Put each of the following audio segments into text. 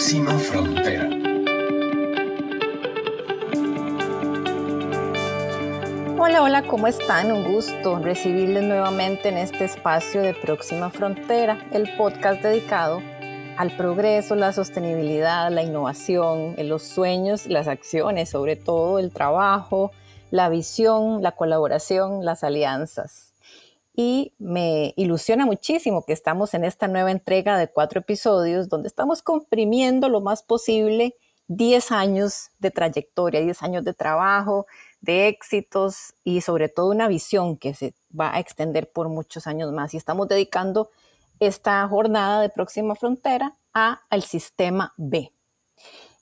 Próxima Frontera. Hola, hola, ¿cómo están? Un gusto recibirles nuevamente en este espacio de Próxima Frontera, el podcast dedicado al progreso, la sostenibilidad, la innovación, los sueños, las acciones, sobre todo el trabajo, la visión, la colaboración, las alianzas y me ilusiona muchísimo que estamos en esta nueva entrega de cuatro episodios donde estamos comprimiendo lo más posible 10 años de trayectoria, 10 años de trabajo, de éxitos y sobre todo una visión que se va a extender por muchos años más. Y estamos dedicando esta jornada de Próxima Frontera a al sistema B.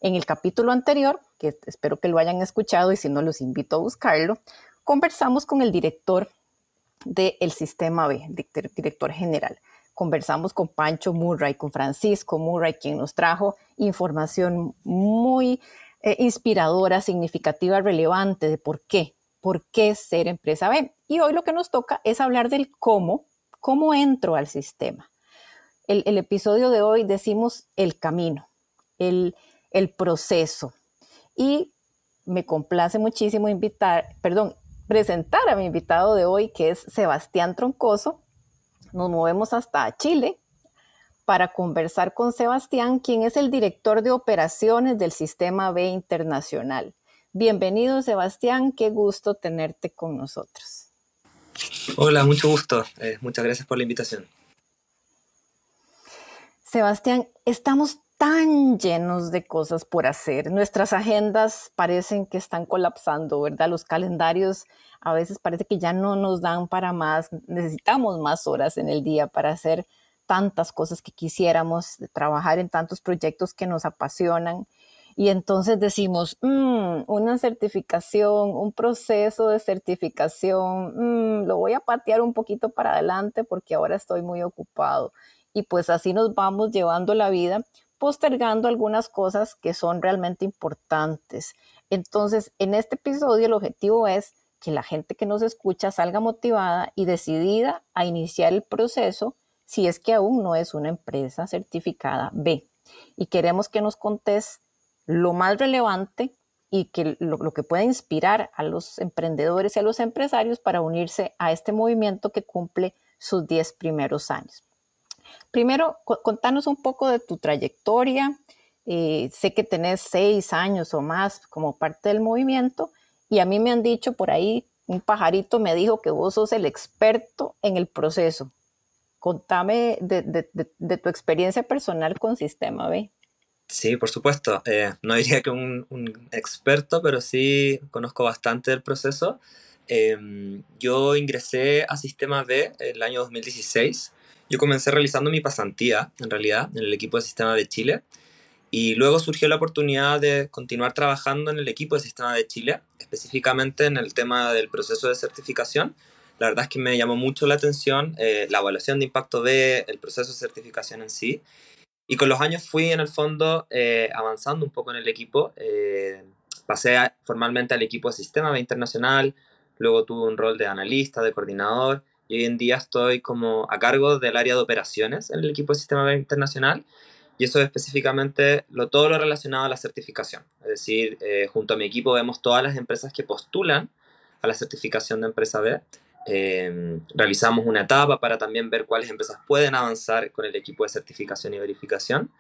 En el capítulo anterior, que espero que lo hayan escuchado y si no los invito a buscarlo, conversamos con el director del sistema B, director general. Conversamos con Pancho Murray, con Francisco Murray, quien nos trajo información muy eh, inspiradora, significativa, relevante de por qué, por qué ser empresa B. Y hoy lo que nos toca es hablar del cómo, cómo entro al sistema. El, el episodio de hoy decimos el camino, el, el proceso. Y me complace muchísimo invitar, perdón, presentar a mi invitado de hoy, que es Sebastián Troncoso. Nos movemos hasta Chile para conversar con Sebastián, quien es el director de operaciones del Sistema B Internacional. Bienvenido, Sebastián. Qué gusto tenerte con nosotros. Hola, mucho gusto. Eh, muchas gracias por la invitación. Sebastián, estamos tan llenos de cosas por hacer. Nuestras agendas parecen que están colapsando, ¿verdad? Los calendarios a veces parece que ya no nos dan para más. Necesitamos más horas en el día para hacer tantas cosas que quisiéramos, trabajar en tantos proyectos que nos apasionan. Y entonces decimos, mm, una certificación, un proceso de certificación, mm, lo voy a patear un poquito para adelante porque ahora estoy muy ocupado. Y pues así nos vamos llevando la vida postergando algunas cosas que son realmente importantes. Entonces, en este episodio el objetivo es que la gente que nos escucha salga motivada y decidida a iniciar el proceso si es que aún no es una empresa certificada B. Y queremos que nos contes lo más relevante y que lo, lo, que pueda inspirar a los emprendedores y a los empresarios para unirse a este movimiento que cumple sus 10 primeros años. Primero, contanos un poco de tu trayectoria. Eh, sé que tenés seis años o más como parte del movimiento y a mí me han dicho por ahí, un pajarito me dijo que vos sos el experto en el proceso. Contame de, tu experiencia personal con Sistema B. Sí, por supuesto. Eh, no diría que un, un, experto, pero sí conozco bastante del proceso. Eh, yo ingresé a Sistema B el año 2016 yo comencé realizando mi pasantía, en realidad, en el equipo de sistema de Chile. Y luego surgió la oportunidad de continuar trabajando en el equipo de sistema de Chile, específicamente en el tema del proceso de certificación. La verdad es que me llamó mucho la atención eh, la evaluación de impacto de el proceso de certificación en sí. Y con los años fui en el fondo eh, avanzando un poco en el equipo. Eh, pasé formalmente al equipo de sistema B internacional, luego tuve un rol de analista, de coordinador y hoy en día estoy como a cargo del área de operaciones en el equipo de Sistema B Internacional y eso es específicamente lo, todo lo relacionado a la certificación. Es decir, eh, junto a mi equipo vemos todas las empresas que postulan a la certificación de empresa B. Eh, realizamos una etapa para también ver cuáles empresas pueden avanzar con el equipo de certificación y verificación.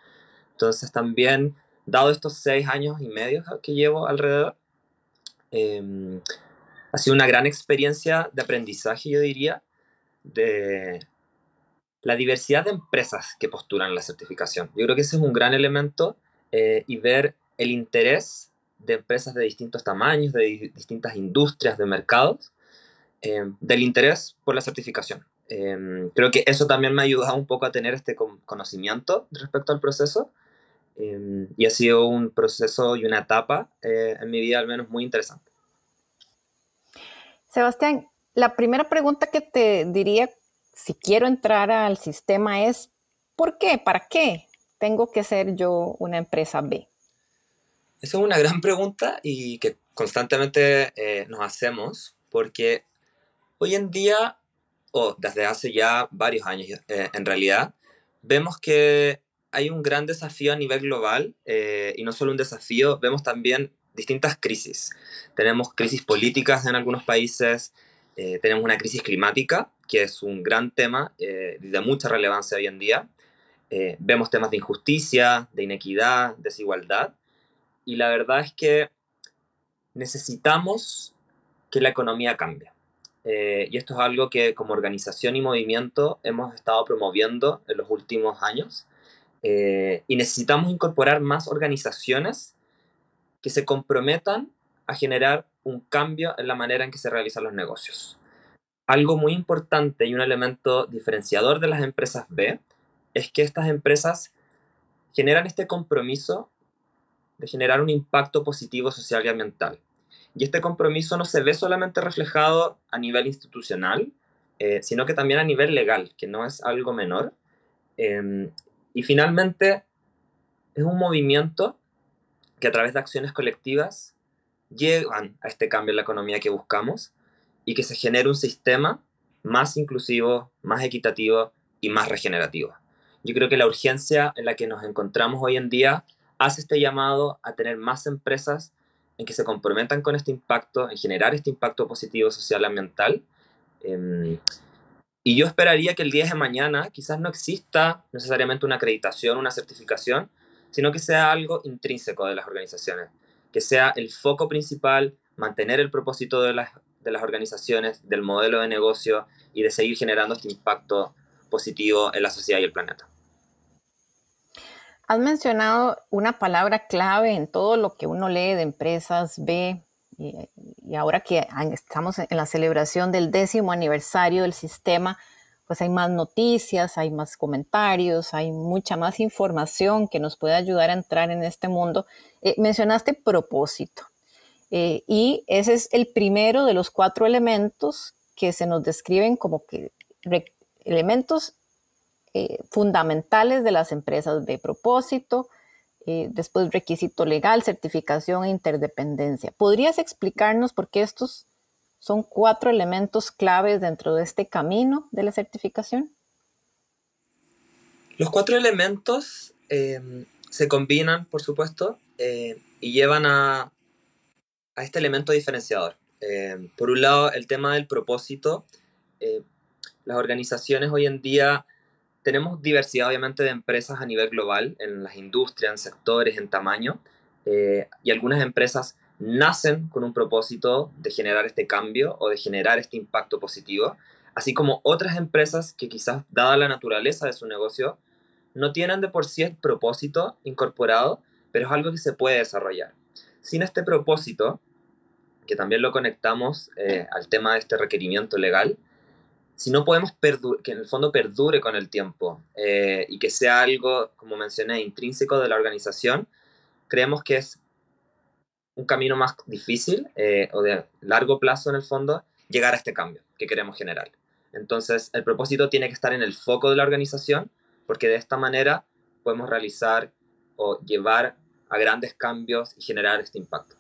Entonces también, dado estos seis años y medio que llevo alrededor, eh, ha sido una gran experiencia de aprendizaje, yo diría, de la diversidad de empresas que postulan la certificación. Yo creo que ese es un gran elemento eh, y ver el interés de empresas de distintos tamaños, de distintas industrias, de mercados, eh, del interés por la certificación. Eh, creo que eso también me ha ayudado un poco a tener este conocimiento respecto al proceso y ha sido un proceso y una etapa en mi vida al menos muy interesante. Sebastián, la primera pregunta que te diría si quiero entrar al sistema es, ¿por qué? ¿Para qué tengo que ser yo una empresa B? Esa es una gran pregunta y que constantemente eh, nos hacemos porque hoy en día, o desde hace ya varios años eh, en realidad, vemos que hay un gran desafío a nivel global eh, y no solo un desafío, vemos también distintas crisis. Tenemos crisis políticas en algunos países, eh, tenemos una crisis climática, que es un gran tema eh, de mucha relevancia hoy en día. vemos temas de injusticia, de inequidad, desigualdad. Y la verdad es que necesitamos que la economía cambie. y esto es algo que como organización y movimiento hemos estado promoviendo en los últimos años. Eh, y necesitamos incorporar más organizaciones que se comprometan a generar un cambio en la manera en que se realizan los negocios. Algo muy importante y un elemento diferenciador de las empresas B es que estas empresas generan este compromiso de generar un impacto positivo social y ambiental. Y este compromiso no se ve solamente reflejado a nivel institucional, eh, sino que también a nivel legal, que no es algo menor. Em, y finalmente, es un movimiento que a través de acciones colectivas llevan a este cambio en la economía que buscamos y que se genere un sistema más inclusivo, más equitativo y más regenerativo. Yo creo que la urgencia en la que nos encontramos hoy en día hace este llamado a tener más empresas en que se comprometan con este impacto, en generar este impacto positivo social ambiental. Em, y yo esperaría que el día de mañana quizás no exista necesariamente una acreditación, una certificación, sino que sea algo intrínseco de las organizaciones, que sea el foco principal, mantener el propósito de las, de las organizaciones, del modelo de negocio y de seguir generando este impacto positivo en la sociedad y el planeta. Has mencionado una palabra clave en todo lo que uno lee de empresas, ve y, ahora que estamos en la celebración del décimo aniversario del sistema, pues hay más noticias, hay más comentarios, hay mucha más información que nos puede ayudar a entrar en este mundo. Eh, mencionaste propósito. Eh, y ese es el primero de los cuatro elementos que se nos describen como que elementos eh, fundamentales de las empresas de propósito, eh, después requisito legal, certificación e interdependencia. ¿Podrías explicarnos por qué estos son cuatro elementos claves dentro de este camino de la certificación? Los cuatro elementos em, se combinan, por supuesto, eh, y llevan a, a, este elemento diferenciador. Em, por un lado, el tema del propósito. Eh, las organizaciones hoy en día tenemos diversidad obviamente de empresas a nivel global, en las industrias, en sectores, en tamaño, eh, y algunas empresas nacen con un propósito de generar este cambio o de generar este impacto positivo, así como otras empresas que quizás, dada la naturaleza de su negocio, no tienen de por sí el propósito incorporado, pero es algo que se puede desarrollar. Sin este propósito, que también lo conectamos eh, al tema de este requerimiento legal, si no podemos que en el fondo perdure con el tiempo eh, y que sea algo, como mencioné, intrínseco de la organización, creemos que es un camino más difícil eh, o de largo plazo en el fondo llegar a este cambio que queremos generar. Entonces, el propósito tiene que estar en el foco de la organización porque de esta manera podemos realizar o llevar a grandes cambios y generar este impacto.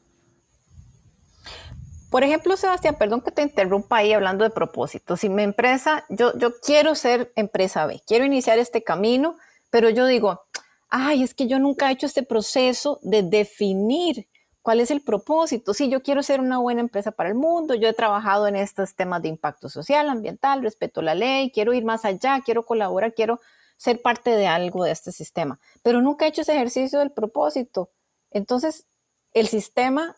Por ejemplo, Sebastián, perdón que te interrumpa ahí hablando de propósito. Si mi empresa, yo, yo quiero ser empresa B, quiero iniciar este camino, pero yo digo, ay, es que yo nunca he hecho este proceso de definir cuál es el propósito. Sí, yo quiero ser una buena empresa para el mundo, yo he trabajado en estos temas de impacto social, ambiental, respeto la ley, quiero ir más allá, quiero colaborar, quiero ser parte de algo de este sistema, pero nunca he hecho ese ejercicio del propósito. Entonces, el sistema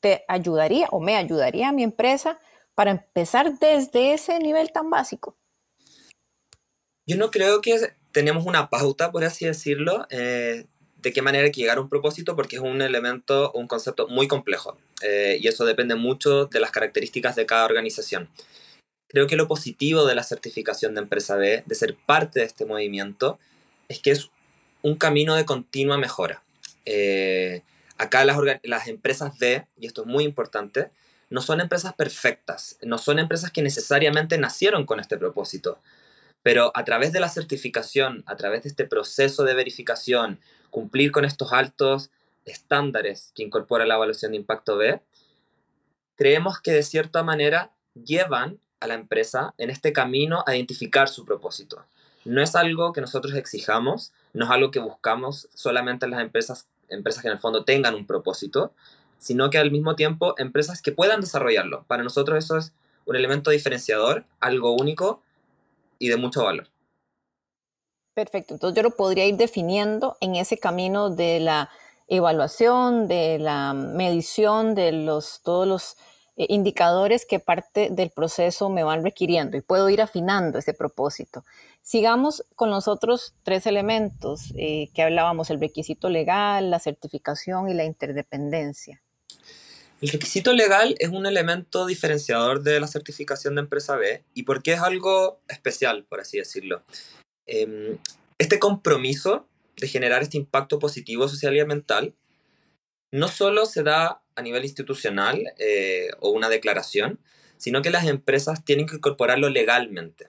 te ayudaría o me ayudaría a mi empresa para empezar desde ese nivel tan básico? Yo no creo que tenemos una pauta, por así decirlo, eh, de qué manera hay que llegar a un propósito, porque es un elemento, un concepto muy complejo. Eh, y eso depende mucho de las características de cada organización. Creo que lo positivo de la certificación de empresa B, de ser parte de este movimiento, es que es un camino de continua mejora. Eh, Acá las, las empresas D, y esto es muy importante, no son empresas perfectas, no son empresas que necesariamente nacieron con este propósito, pero a través de la certificación, a través de este proceso de verificación, cumplir con estos altos estándares que incorpora la evaluación de impacto B, creemos que de cierta manera llevan a la empresa en este camino a identificar su propósito. No es algo que nosotros exijamos, no es algo que buscamos solamente en las empresas, empresas que en el fondo tengan un propósito, sino que al mismo tiempo empresas que puedan desarrollarlo. Para nosotros eso es un elemento diferenciador, algo único y de mucho valor. Perfecto, entonces yo lo podría ir definiendo en ese camino de la evaluación, de la medición de los, todos los eh, indicadores que parte del proceso me van requiriendo y puedo ir afinando ese propósito. Sigamos con los otros tres elementos eh, que hablábamos, el requisito legal, la certificación y la interdependencia. El requisito legal es un elemento diferenciador de la certificación de empresa B y porque es algo especial, por así decirlo. Em, este compromiso de generar este impacto positivo social y ambiental no solo se da a nivel institucional eh, o una declaración, sino que las empresas tienen que incorporarlo legalmente.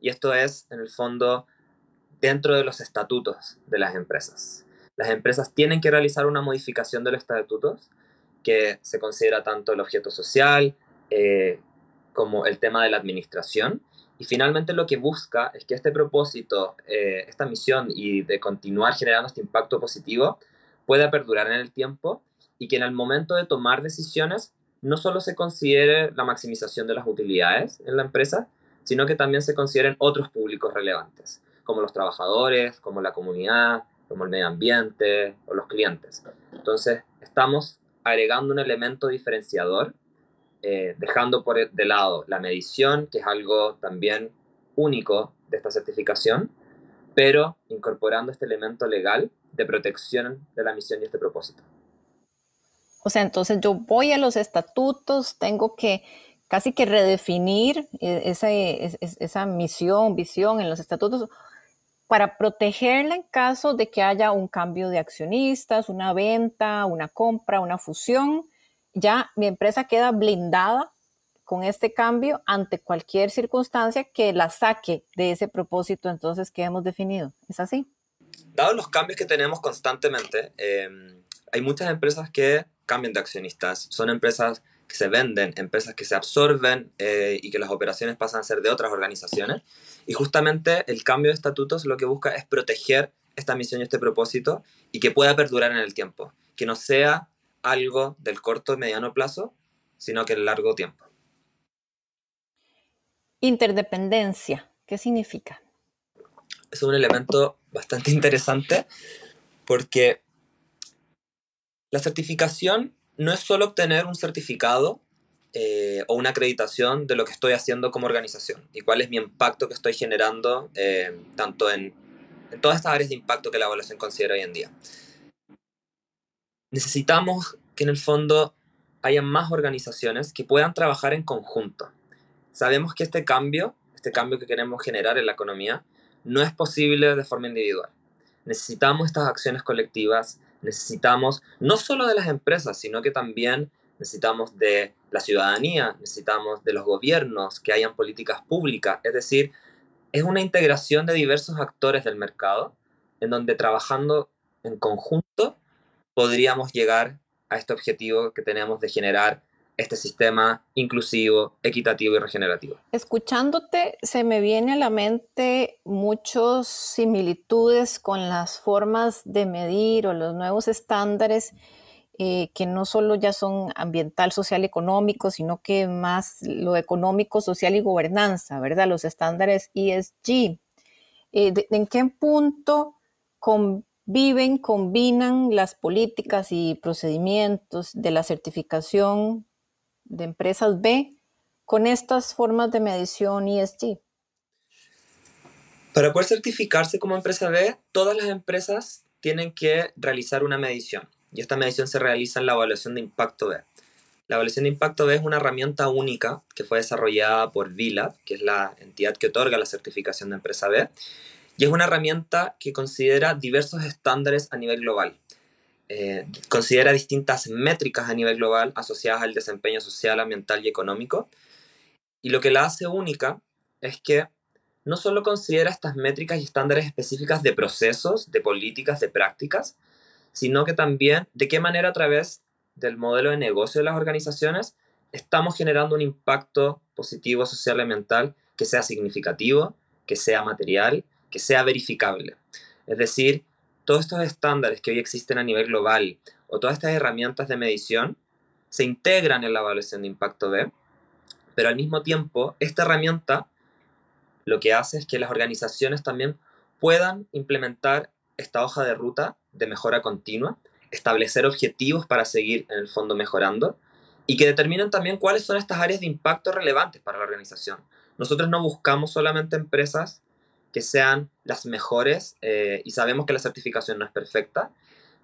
Y esto es, en el fondo, dentro de los estatutos de las empresas. Las empresas tienen que realizar una modificación de los estatutos que se considera tanto el objeto social eh, como el tema de la administración. Y finalmente lo que busca es que este propósito, eh, esta misión y de continuar generando este impacto positivo pueda perdurar en el tiempo y que en el momento de tomar decisiones no solo se considere la maximización de las utilidades en la empresa, sino que también se consideren otros públicos relevantes, como los trabajadores, como la comunidad, como el medio ambiente o los clientes. Entonces, estamos agregando un elemento diferenciador, eh, dejando por de lado la medición, que es algo también único de esta certificación, pero incorporando este elemento legal de protección de la misión y este propósito. O sea, entonces yo voy a los estatutos, tengo que casi que redefinir e, esa, esa misión, visión en los estatutos para protegerla en caso de que haya un cambio de accionistas, una venta, una compra, una fusión. Ya mi empresa queda blindada con este cambio ante cualquier circunstancia que la saque de ese propósito entonces que hemos definido. ¿Es así? Dados los cambios que tenemos constantemente, eh, hay muchas empresas que cambian de accionistas. Son empresas que se venden, empresas que se absorben eh, y que las operaciones pasan a ser de otras organizaciones. Y justamente el cambio de estatutos lo que busca es proteger esta misión y este propósito y que pueda perdurar en el tiempo. Que no sea algo del corto y mediano plazo, sino que el largo tiempo. Interdependencia, ¿qué significa? Es un elemento bastante interesante porque la certificación no es solo obtener un certificado eh, o una acreditación de lo que estoy haciendo como organización y cuál es mi impacto que estoy generando eh, tanto en, en todas estas áreas de impacto que la evaluación considera hoy en día. Necesitamos que en el fondo haya más organizaciones que puedan trabajar en conjunto. Sabemos que este cambio, este cambio que queremos generar en la economía, no es posible de forma individual. Necesitamos estas acciones colectivas, necesitamos no solo de las empresas, sino que también necesitamos de la ciudadanía, necesitamos de los gobiernos, que hayan políticas públicas, es decir, es una integración de diversos actores del mercado en donde trabajando en conjunto podríamos llegar a este objetivo que tenemos de generar este sistema inclusivo, equitativo y regenerativo. Escuchándote, se me viene a la mente muchas similitudes con las formas de medir o los nuevos estándares eh, que no solo ya son ambiental, social económico, sino que más lo económico, social y gobernanza, ¿verdad? Los estándares ESG. Eh, ¿En qué punto conviven, combinan las políticas y procedimientos de la certificación de empresas B con estas formas de medición ESG? Para poder certificarse como empresa B, todas las empresas tienen que realizar una medición y esta medición se realiza en la evaluación de impacto B. La evaluación de impacto B es una herramienta única que fue desarrollada por VILA, que es la entidad que otorga la certificación de empresa B, y es una herramienta que considera diversos estándares a nivel global. Eh, considera distintas métricas a nivel global asociadas al desempeño social, ambiental y económico. Y lo que la hace única es que no solo considera estas métricas y estándares específicas de procesos, de políticas, de prácticas, sino que también de qué manera a través del modelo de negocio de las organizaciones estamos generando un impacto positivo social y ambiental que sea significativo, que sea material, que sea verificable. Es decir, todos estos estándares que hoy existen a nivel global o todas estas herramientas de medición se integran en la evaluación de impacto B, pero al mismo tiempo esta herramienta lo que hace es que las organizaciones también puedan implementar esta hoja de ruta de mejora continua, establecer objetivos para seguir en el fondo mejorando y que determinen también cuáles son estas áreas de impacto relevantes para la organización. Nosotros no buscamos solamente empresas que sean las mejores eh, y sabemos que la certificación no es perfecta,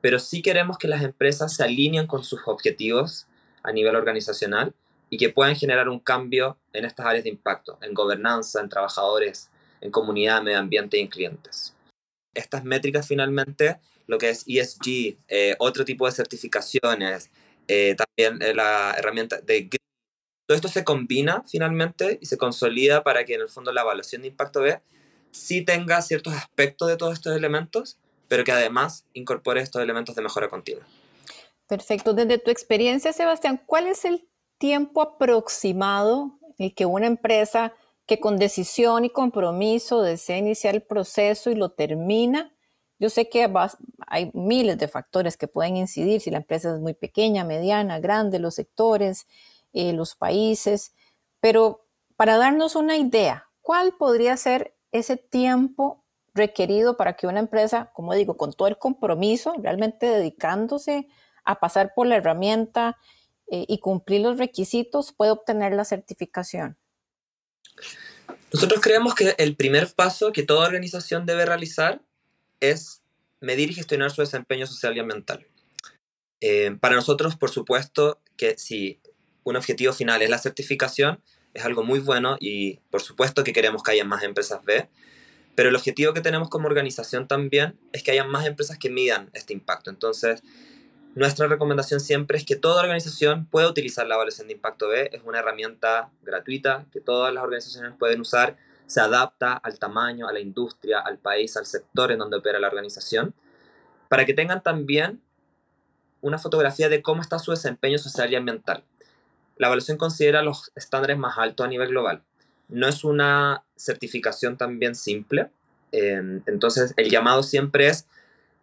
pero sí queremos que las empresas se alineen con sus objetivos a nivel organizacional y que puedan generar un cambio en estas áreas de impacto, en gobernanza, en trabajadores, en comunidad, medio ambiente y en clientes. Estas métricas finalmente, lo que es ESG, eh, otro tipo de certificaciones, eh, también la herramienta de todo esto se combina finalmente y se consolida para que en el fondo la evaluación de impacto B sí tenga ciertos aspectos de todos estos elementos, pero que además incorpore estos elementos de mejora continua. Perfecto. Desde tu experiencia, Sebastián, ¿cuál es el tiempo aproximado en que una empresa que con decisión y compromiso desea iniciar el proceso y lo termina, yo sé que hay miles de factores que pueden incidir, si la empresa es muy pequeña, mediana, grande, los sectores, eh, los países, pero para darnos una idea, ¿cuál podría ser ese tiempo requerido para que una empresa, como digo, con todo el compromiso, realmente dedicándose a pasar por la herramienta eh, y cumplir los requisitos, pueda obtener la certificación? Nosotros creemos que el primer paso que toda organización debe realizar es medir y gestionar su desempeño social y ambiental. Eh, para nosotros, por supuesto, que si un objetivo final es la certificación, es algo muy bueno y por supuesto que queremos que haya más empresas B, pero el objetivo que tenemos como organización también es que haya más empresas que midan este impacto. Entonces, nuestra recomendación siempre es que toda organización pueda utilizar la evaluación de impacto B. Es una herramienta gratuita que todas las organizaciones pueden usar se adapta al tamaño, a la industria, al país, al sector en donde opera la organización, para que tengan también una fotografía de cómo está su desempeño social y ambiental. La evaluación considera los estándares más altos a nivel global. No es una certificación también simple, em, entonces el llamado siempre es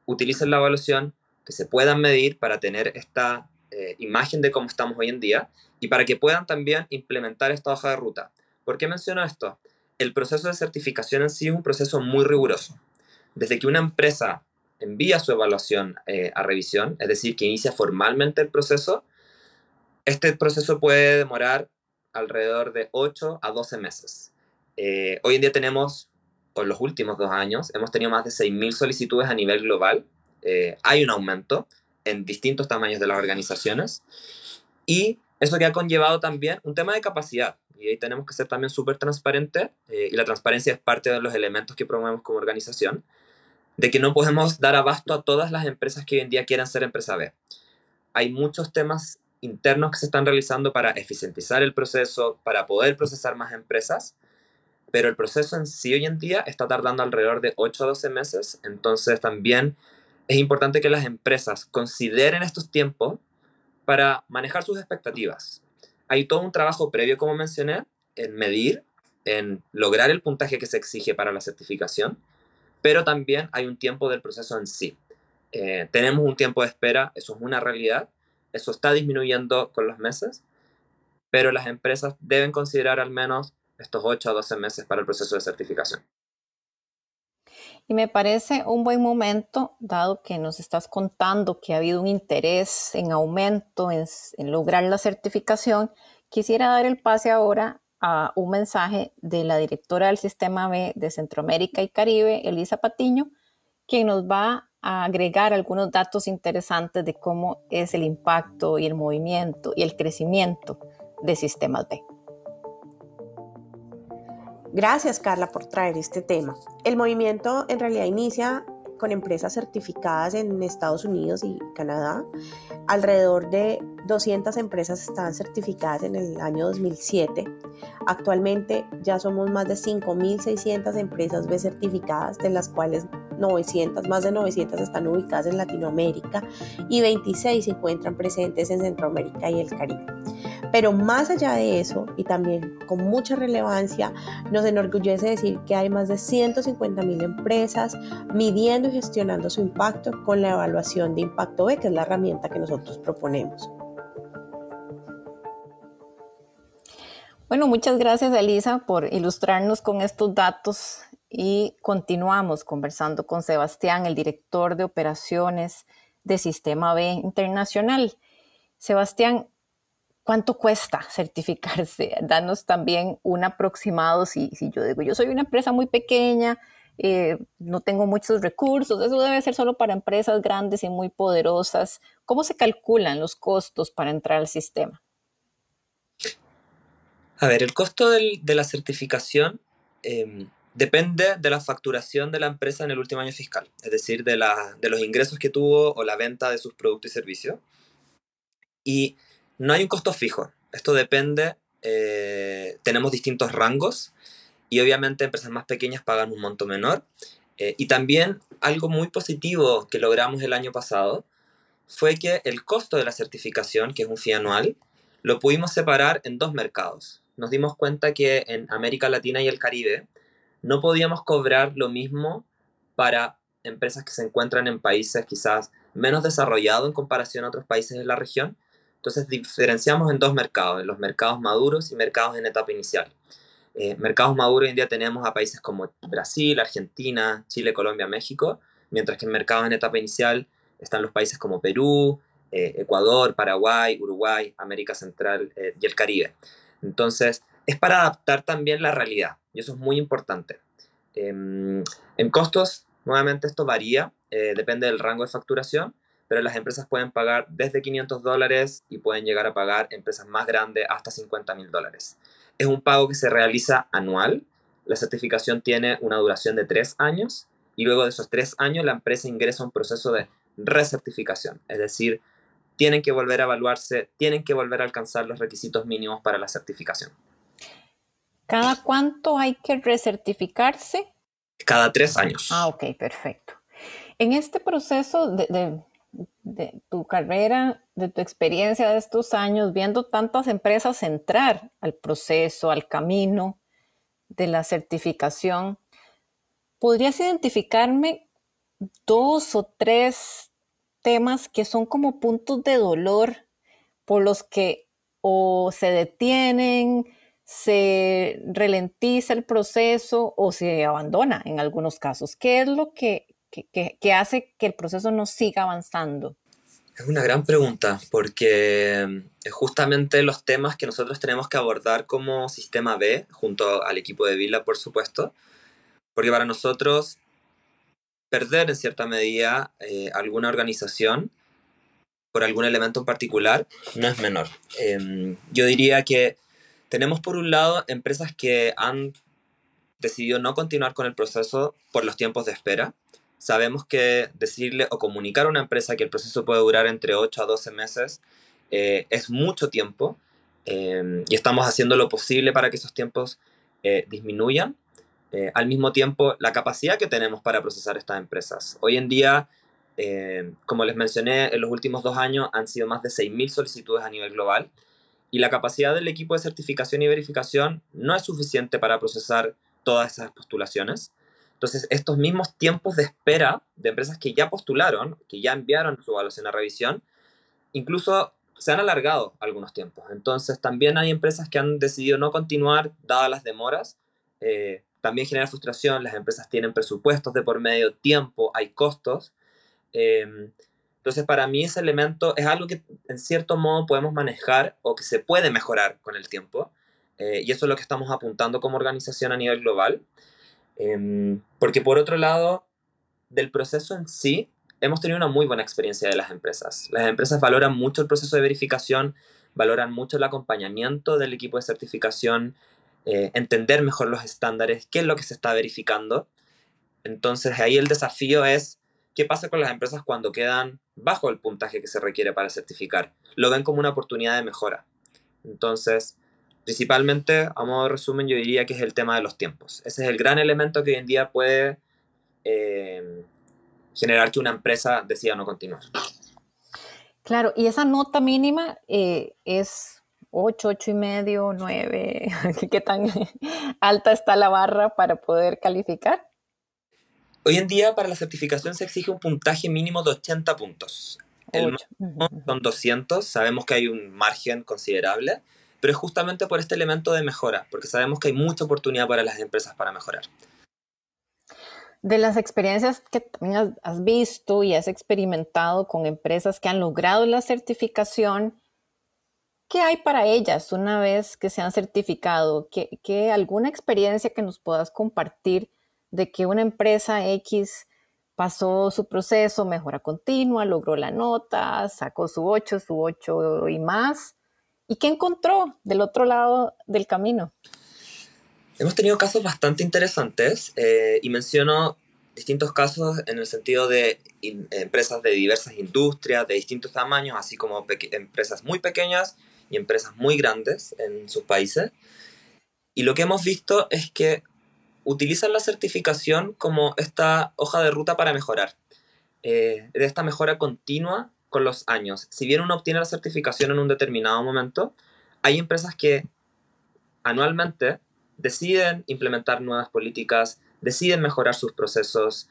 utilicen la evaluación que se puedan medir para tener esta eh, imagen de cómo estamos hoy en día y para que puedan también implementar esta hoja de ruta. ¿Por qué menciono esto? el proceso de certificación en sí es un proceso muy riguroso. Desde que una empresa envía su evaluación eh, a revisión, es decir, que inicia formalmente el proceso, este proceso puede demorar alrededor de 8 a 12 meses. Eh, hoy en día tenemos, o en los últimos dos años, hemos tenido más de 6.000 solicitudes a nivel global. Eh, hay un aumento en distintos tamaños de las organizaciones y eso que ha conllevado también un tema de capacidad y ahí tenemos que ser también súper transparentes, eh, y la transparencia es parte de los elementos que promovemos como organización, de que no podemos dar abasto a todas las empresas que hoy en día quieran ser empresa B. Hay muchos temas internos que se están realizando para eficientizar el proceso, para poder procesar más empresas, pero el proceso en sí hoy en día está tardando alrededor de 8 a 12 meses, entonces también es importante que las empresas consideren estos tiempos para manejar sus expectativas hay todo un trabajo previo, como mencioné, en medir, en lograr el puntaje que se exige para la certificación, pero también hay un tiempo del proceso en sí. Eh, tenemos un tiempo de espera, eso es una realidad, eso está disminuyendo con los meses, pero las empresas deben considerar al menos estos 8 a 12 meses para el proceso de certificación. Y me parece un buen momento, dado que nos estás contando que ha habido un interés en aumento en, lograr la certificación, quisiera dar el pase ahora a un mensaje de la directora del Sistema B de Centroamérica y Caribe, Elisa Patiño, quien nos va a agregar algunos datos interesantes de cómo es el impacto y el movimiento y el crecimiento de Sistemas B. Gracias Carla por traer este tema. El movimiento en realidad inicia con empresas certificadas en Estados Unidos y Canadá. Alrededor de 200 empresas estaban certificadas en el año 2007. Actualmente ya somos más de 5.600 empresas B certificadas, de las cuales 900, más de 900 están ubicadas en Latinoamérica y 26 se encuentran presentes en Centroamérica y el Caribe. Pero más allá de eso, y también con mucha relevancia, nos enorgullece decir que hay más de 150 mil empresas midiendo y gestionando su impacto con la evaluación de impacto B, que es la herramienta que nosotros proponemos. Bueno, muchas gracias Elisa por ilustrarnos con estos datos y continuamos conversando con Sebastián, el director de operaciones de Sistema B Internacional. Sebastián, ¿cuánto cuesta certificarse? Danos también un aproximado, si, si yo digo, yo soy una empresa muy pequeña, eh, no tengo muchos recursos, eso debe ser solo para empresas grandes y muy poderosas. ¿Cómo se calculan los costos para entrar al sistema? A ver, el costo de la certificación em, depende de la facturación de la empresa en el último año fiscal, es decir, de, la, de los ingresos que tuvo o la venta de sus productos y servicios. Y no hay un costo fijo. Esto depende, eh, tenemos distintos rangos y obviamente empresas más pequeñas pagan un monto menor. Eh, y también algo muy positivo que logramos el año pasado fue que el costo de la certificación, que es un fee anual, lo pudimos separar en dos mercados nos dimos cuenta que en América Latina y el Caribe no podíamos cobrar lo mismo para empresas que se encuentran en países quizás menos desarrollados en comparación a otros países de la región. Entonces diferenciamos en dos mercados, en los mercados maduros y mercados en etapa inicial. Eh, mercados maduros hoy en día tenemos a países como Brasil, Argentina, Chile, Colombia, México, mientras que en mercados en etapa inicial están los países como Perú, eh, Ecuador, Paraguay, Uruguay, América Central eh, y el Caribe. Entonces, es para adaptar también la realidad y eso es muy importante. Em, en costos, nuevamente esto varía, eh, depende del rango de facturación, pero las empresas pueden pagar desde 500 dólares y pueden llegar a pagar empresas más grandes hasta 50 mil dólares. Es un pago que se realiza anual. La certificación tiene una duración de tres años y luego de esos tres años la empresa ingresa a un proceso de recertificación, es decir, tienen que volver a evaluarse, tienen que volver a alcanzar los requisitos mínimos para la certificación. ¿Cada cuánto hay que recertificarse? Cada tres años. Ah, ok, perfecto. En este proceso de, tu carrera, de tu experiencia de estos años, viendo tantas empresas entrar al proceso, al camino de la certificación, ¿podrías identificarme dos o tres temas que son como puntos de dolor por los que o se detienen, se ralentiza el proceso o se abandona en algunos casos. ¿Qué es lo que, que, hace que el proceso no siga avanzando? Es una gran pregunta porque es justamente los temas que nosotros tenemos que abordar como sistema B, junto al equipo de Vila, por supuesto, porque para nosotros perder en cierta medida eh, alguna organización por algún elemento en particular no es menor. Em, yo diría que tenemos por un lado empresas que han decidido no continuar con el proceso por los tiempos de espera. Sabemos que decirle o comunicar a una empresa que el proceso puede durar entre 8 a 12 meses eh, es mucho tiempo em, y estamos haciendo lo posible para que esos tiempos eh, disminuyan eh, al mismo tiempo la capacidad que tenemos para procesar estas empresas. Hoy en día, eh, como les mencioné, en los últimos dos años han sido más de 6.000 solicitudes a nivel global y la capacidad del equipo de certificación y verificación no es suficiente para procesar todas esas postulaciones. Entonces, estos mismos tiempos de espera de empresas que ya postularon, que ya enviaron su evaluación a revisión, incluso se han alargado algunos tiempos. Entonces, también hay empresas que han decidido no continuar dadas las demoras. Eh, también genera frustración, las empresas tienen presupuestos de por medio, tiempo, hay costos. Em, entonces, para mí ese elemento es algo que en cierto modo podemos manejar o que se puede mejorar con el tiempo. Eh, y eso es lo que estamos apuntando como organización a nivel global. Em, porque por otro lado, del proceso en sí, hemos tenido una muy buena experiencia de las empresas. Las empresas valoran mucho el proceso de verificación, valoran mucho el acompañamiento del equipo de certificación, eh, entender mejor los estándares, qué es lo que se está verificando. Entonces ahí el desafío es qué pasa con las empresas cuando quedan bajo el puntaje que se requiere para certificar. Lo ven como una oportunidad de mejora. Entonces, principalmente, a modo de resumen, yo diría que es el tema de los tiempos. Ese es el gran elemento que hoy en día puede eh, generar que una empresa decida no continuar. Claro, y esa nota mínima eh, es 8, 8 y medio, 9, ¿qué tan alta está la barra para poder calificar? Hoy en día para la certificación se exige un puntaje mínimo de 80 puntos. El máximo son 200, sabemos que hay un margen considerable, pero es justamente por este elemento de mejora, porque sabemos que hay mucha oportunidad para las empresas para mejorar. De las experiencias que también has visto y has experimentado con empresas que han logrado la certificación, ¿Qué hay para ellas una vez que se han certificado? ¿Qué, alguna experiencia que nos puedas compartir de que una empresa X pasó su proceso, mejora continua, logró la nota, sacó su 8, su 8 y más? ¿Y qué encontró del otro lado del camino? Hemos tenido casos bastante interesantes eh, y menciono distintos casos en el sentido de empresas de diversas industrias, de distintos tamaños, así como empresas muy pequeñas y empresas muy grandes en sus países. Y lo que hemos visto es que utilizan la certificación como esta hoja de ruta para mejorar, eh, de esta mejora continua con los años. Si bien uno obtiene la certificación en un determinado momento, hay empresas que anualmente deciden implementar nuevas políticas, deciden mejorar sus procesos,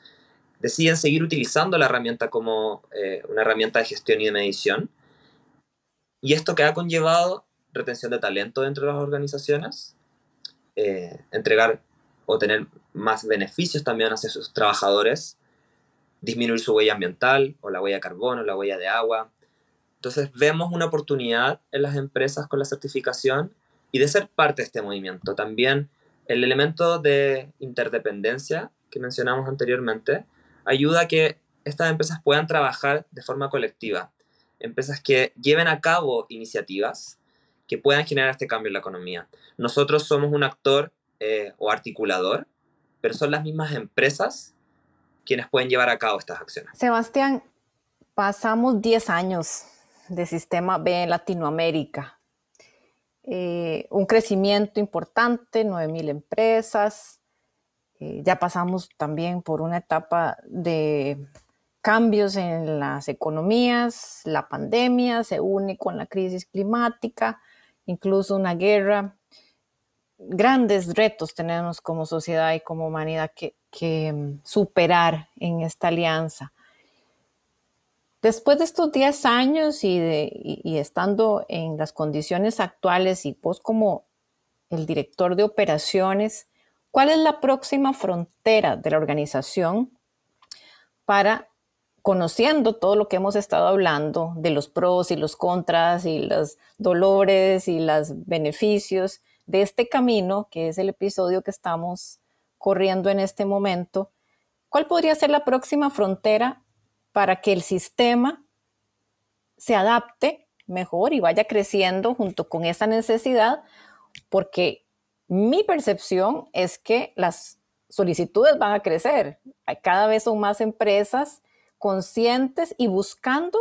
deciden seguir utilizando la herramienta como eh, una herramienta de gestión y de medición y esto que ha conllevado retención de talento dentro de las organizaciones, eh, entregar o tener más beneficios también hacia sus trabajadores, disminuir su huella ambiental o la huella de carbono, la huella de agua. Entonces vemos una oportunidad en las empresas con la certificación y de ser parte de este movimiento. También el elemento de interdependencia que mencionamos anteriormente ayuda a que estas empresas puedan trabajar de forma colectiva empresas que lleven a cabo iniciativas que puedan generar este cambio en la economía. Nosotros somos un actor eh, o articulador, pero son las mismas empresas quienes pueden llevar a cabo estas acciones. Sebastián, pasamos 10 años de sistema B en Latinoamérica. Eh, un crecimiento importante, 9.000 empresas. Eh, ya pasamos también por una etapa de cambios en las economías, la pandemia se une con la crisis climática, incluso una guerra. Grandes retos tenemos como sociedad y como humanidad que, mm, superar en esta alianza. Después de estos 10 años y, y estando en las condiciones actuales y vos como el director de operaciones, ¿cuál es la próxima frontera de la organización para conociendo todo lo que hemos estado hablando de los pros y los contras y los dolores y los beneficios de este camino, que es el episodio que estamos corriendo en este momento, ¿cuál podría ser la próxima frontera para que el sistema se adapte mejor y vaya creciendo junto con esa necesidad? Porque mi percepción es que las solicitudes van a crecer. Cada vez son más empresas conscientes y buscando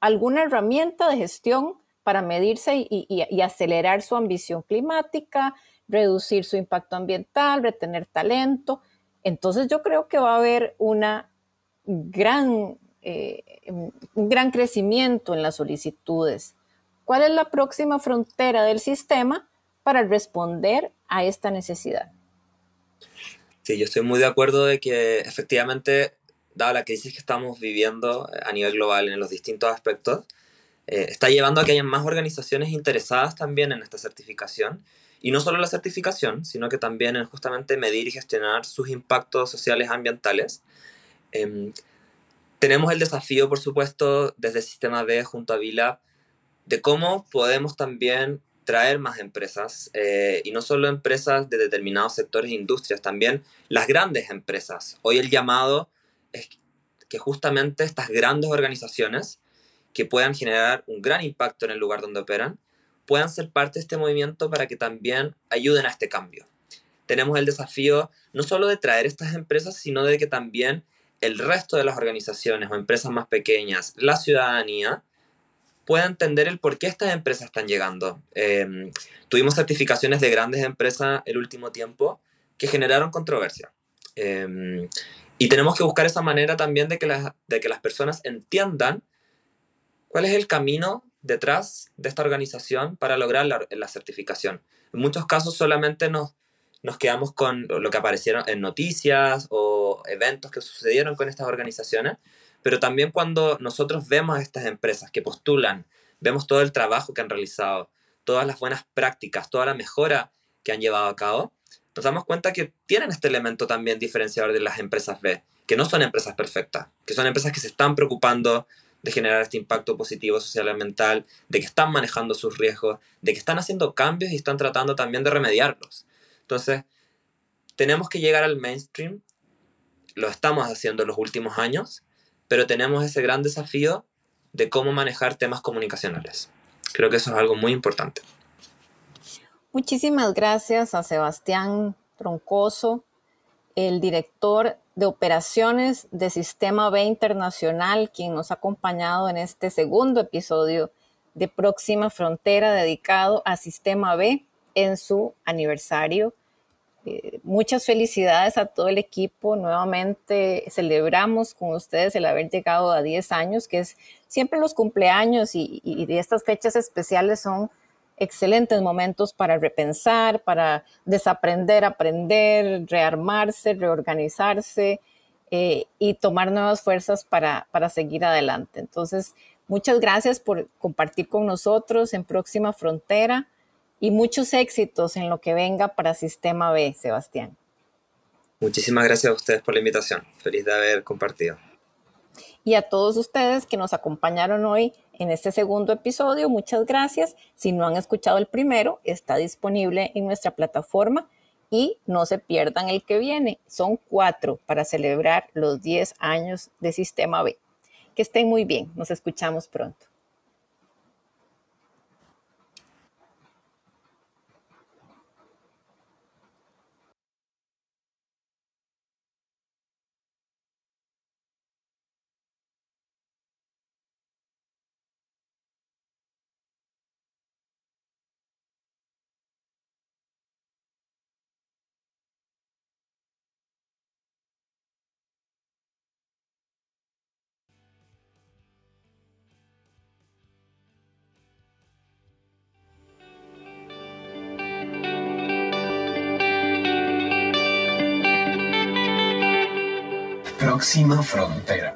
alguna herramienta de gestión para medirse y, acelerar su ambición climática, reducir su impacto ambiental, retener talento. Entonces yo creo que va a haber una gran, eh, un gran crecimiento en las solicitudes. ¿Cuál es la próxima frontera del sistema para responder a esta necesidad? Sí, yo estoy muy de acuerdo de que efectivamente dada la crisis que estamos viviendo a nivel global en los distintos aspectos, eh, está llevando a que haya más organizaciones interesadas también en esta certificación. Y no solo la certificación, sino que también en justamente medir y gestionar sus impactos sociales ambientales. Em, tenemos el desafío, por supuesto, desde el Sistema B junto a Vila, de cómo podemos también traer más empresas, eh, y no solo empresas de determinados sectores e industrias, también las grandes empresas. Hoy el llamado es que justamente estas grandes organizaciones que puedan generar un gran impacto en el lugar donde operan, puedan ser parte de este movimiento para que también ayuden a este cambio. Tenemos el desafío no solo de traer estas empresas, sino de que también el resto de las organizaciones o empresas más pequeñas, la ciudadanía, pueda entender el por qué estas empresas están llegando. Em, tuvimos certificaciones de grandes empresas el último tiempo que generaron controversia. Em, y tenemos que buscar esa manera también de que, las, de que las personas entiendan cuál es el camino detrás de esta organización para lograr la, certificación. En muchos casos solamente nos, nos quedamos con lo que aparecieron en noticias o eventos que sucedieron con estas organizaciones, pero también cuando nosotros vemos a estas empresas que postulan, vemos todo el trabajo que han realizado, todas las buenas prácticas, toda la mejora que han llevado a cabo, nos damos cuenta que tienen este elemento también diferenciador de las empresas B, que no son empresas perfectas, que son empresas que se están preocupando de generar este impacto positivo social y ambiental, de que están manejando sus riesgos, de que están haciendo cambios y están tratando también de remediarlos. Entonces, tenemos que llegar al mainstream, lo estamos haciendo en los últimos años, pero tenemos ese gran desafío de cómo manejar temas comunicacionales. Creo que eso es algo muy importante. Muchísimas gracias a Sebastián Troncoso, el director de operaciones de Sistema B Internacional, quien nos ha acompañado en este segundo episodio de Próxima Frontera dedicado a Sistema B en su aniversario. Eh, muchas felicidades a todo el equipo. Nuevamente celebramos con ustedes el haber llegado a 10 años, que es siempre los cumpleaños y, y estas fechas especiales son excelentes momentos para repensar, para desaprender, aprender, rearmarse, reorganizarse eh, y tomar nuevas fuerzas para, para seguir adelante. Entonces, muchas gracias por compartir con nosotros en Próxima Frontera y muchos éxitos en lo que venga para Sistema B, Sebastián. Muchísimas gracias a ustedes por la invitación. Feliz de haber compartido. Y a todos ustedes que nos acompañaron hoy en este segundo episodio. Muchas gracias. Si no han escuchado el primero, está disponible en nuestra plataforma y no se pierdan el que viene. Son cuatro para celebrar los 10 años de Sistema B. Que estén muy bien. Nos escuchamos pronto. Próxima frontera.